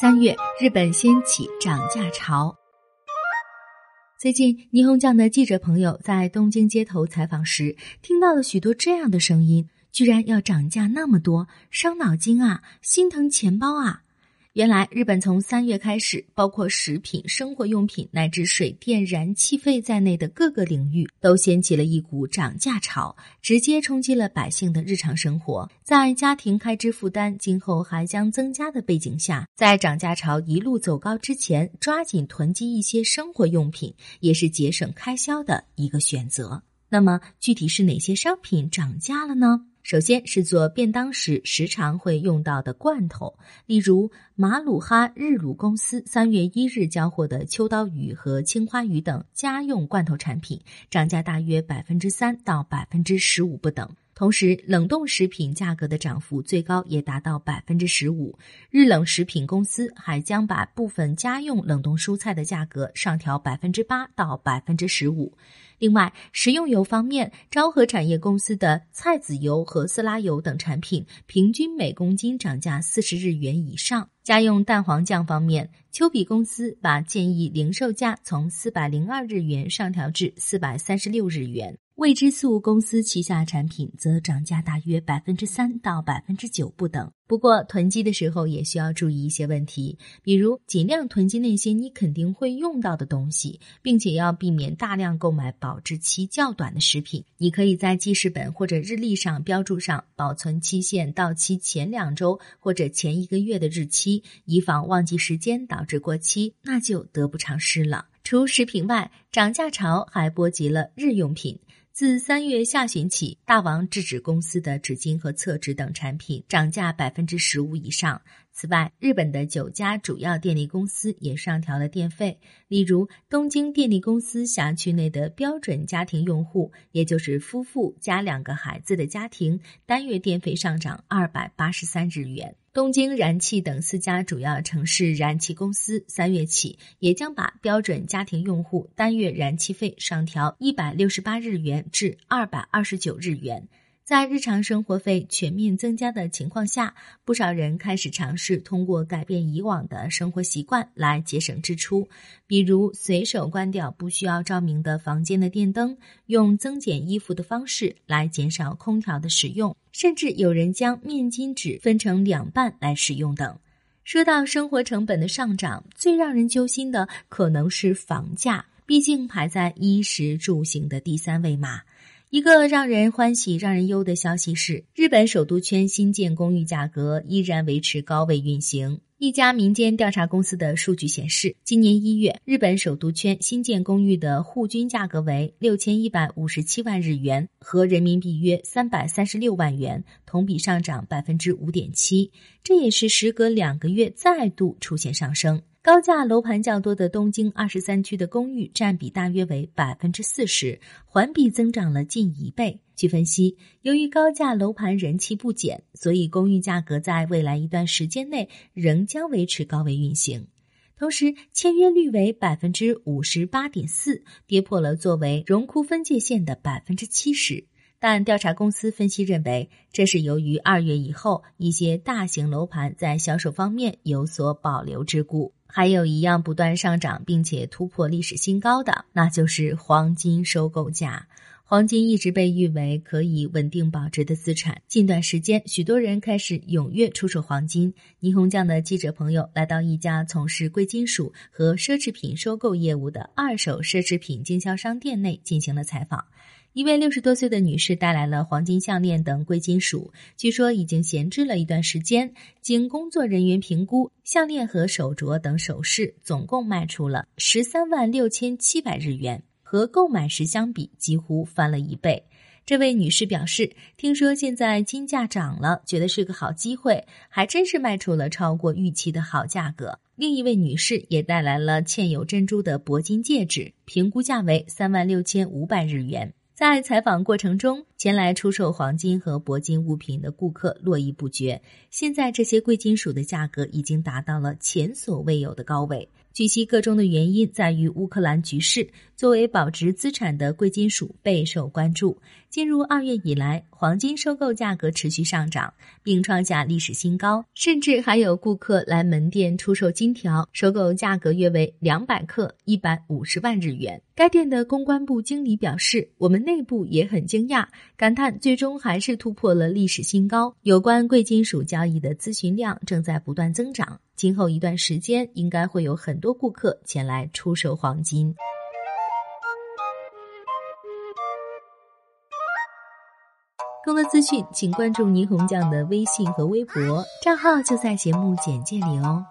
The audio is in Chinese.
三月，日本掀起涨价潮。最近，霓虹酱的记者朋友在东京街头采访时，听到了许多这样的声音：居然要涨价那么多，伤脑筋啊，心疼钱包啊！原来，日本从三月开始，包括食品、生活用品乃至水电、燃气费在内的各个领域，都掀起了一股涨价潮，直接冲击了百姓的日常生活。在家庭开支负担今后还将增加的背景下，在涨价潮一路走高之前，抓紧囤积一些生活用品，也是节省开销的一个选择。那么，具体是哪些商品涨价了呢？首先是做便当时时常会用到的罐头，例如马鲁哈日鲁公司三月一日交货的秋刀鱼和青花鱼等家用罐头产品，涨价大约百分之三到百分之十五不等。同时，冷冻食品价格的涨幅最高也达到百分之十五。日冷食品公司还将把部分家用冷冻蔬菜的价格上调百分之八到百分之十五。另外，食用油方面，昭和产业公司的菜籽油和色拉油等产品平均每公斤涨价四十日元以上。家用蛋黄酱方面，丘比公司把建议零售价从四百零二日元上调至四百三十六日元。未知素公司旗下产品则涨价大约百分之三到百分之九不等。不过囤积的时候也需要注意一些问题，比如尽量囤积那些你肯定会用到的东西，并且要避免大量购买保质期较短的食品。你可以在记事本或者日历上标注上保存期限到期前两周或者前一个月的日期，以防忘记时间导致过期，那就得不偿失了。除食品外，涨价潮还波及了日用品。自三月下旬起，大王制纸公司的纸巾和厕纸等产品涨价百分之十五以上。此外，日本的九家主要电力公司也上调了电费。例如，东京电力公司辖区内的标准家庭用户，也就是夫妇加两个孩子的家庭，单月电费上涨二百八十三日元。东京燃气等四家主要城市燃气公司三月起也将把标准家庭用户单月燃气费上调一百六十八日元至二百二十九日元。在日常生活费全面增加的情况下，不少人开始尝试通过改变以往的生活习惯来节省支出，比如随手关掉不需要照明的房间的电灯，用增减衣服的方式来减少空调的使用，甚至有人将面巾纸分成两半来使用等。说到生活成本的上涨，最让人揪心的可能是房价，毕竟排在衣食住行的第三位嘛。一个让人欢喜让人忧的消息是，日本首都圈新建公寓价格依然维持高位运行。一家民间调查公司的数据显示，今年一月，日本首都圈新建公寓的户均价格为六千一百五十七万日元，合人民币约三百三十六万元，同比上涨百分之五点七。这也是时隔两个月再度出现上升。高价楼盘较多的东京二十三区的公寓占比大约为百分之四十，环比增长了近一倍。据分析，由于高价楼盘人气不减，所以公寓价格在未来一段时间内仍将维持高位运行。同时，签约率为百分之五十八点四，跌破了作为荣枯分界线的百分之七十。但调查公司分析认为，这是由于二月以后一些大型楼盘在销售方面有所保留之故。还有一样不断上涨并且突破历史新高的，那就是黄金收购价。黄金一直被誉为可以稳定保值的资产。近段时间，许多人开始踊跃出售黄金。霓虹酱的记者朋友来到一家从事贵金属和奢侈品收购业务的二手奢侈品经销商店内进行了采访。一位六十多岁的女士带来了黄金项链等贵金属，据说已经闲置了一段时间。经工作人员评估，项链和手镯等首饰总共卖出了十三万六千七百日元，和购买时相比几乎翻了一倍。这位女士表示，听说现在金价涨了，觉得是个好机会，还真是卖出了超过预期的好价格。另一位女士也带来了嵌有珍珠的铂金戒指，评估价为三万六千五百日元。在采访过程中，前来出售黄金和铂金物品的顾客络绎不绝。现在，这些贵金属的价格已经达到了前所未有的高位。据悉，个中的原因在于乌克兰局势。作为保值资产的贵金属备受关注。进入二月以来，黄金收购价格持续上涨，并创下历史新高，甚至还有顾客来门店出售金条，收购价格约为两百克一百五十万日元。该店的公关部经理表示：“我们内部也很惊讶，感叹最终还是突破了历史新高。有关贵金属交易的咨询量正在不断增长，今后一段时间应该会有很多顾客前来出售黄金。”更多资讯，请关注霓虹酱的微信和微博账号，就在节目简介里哦。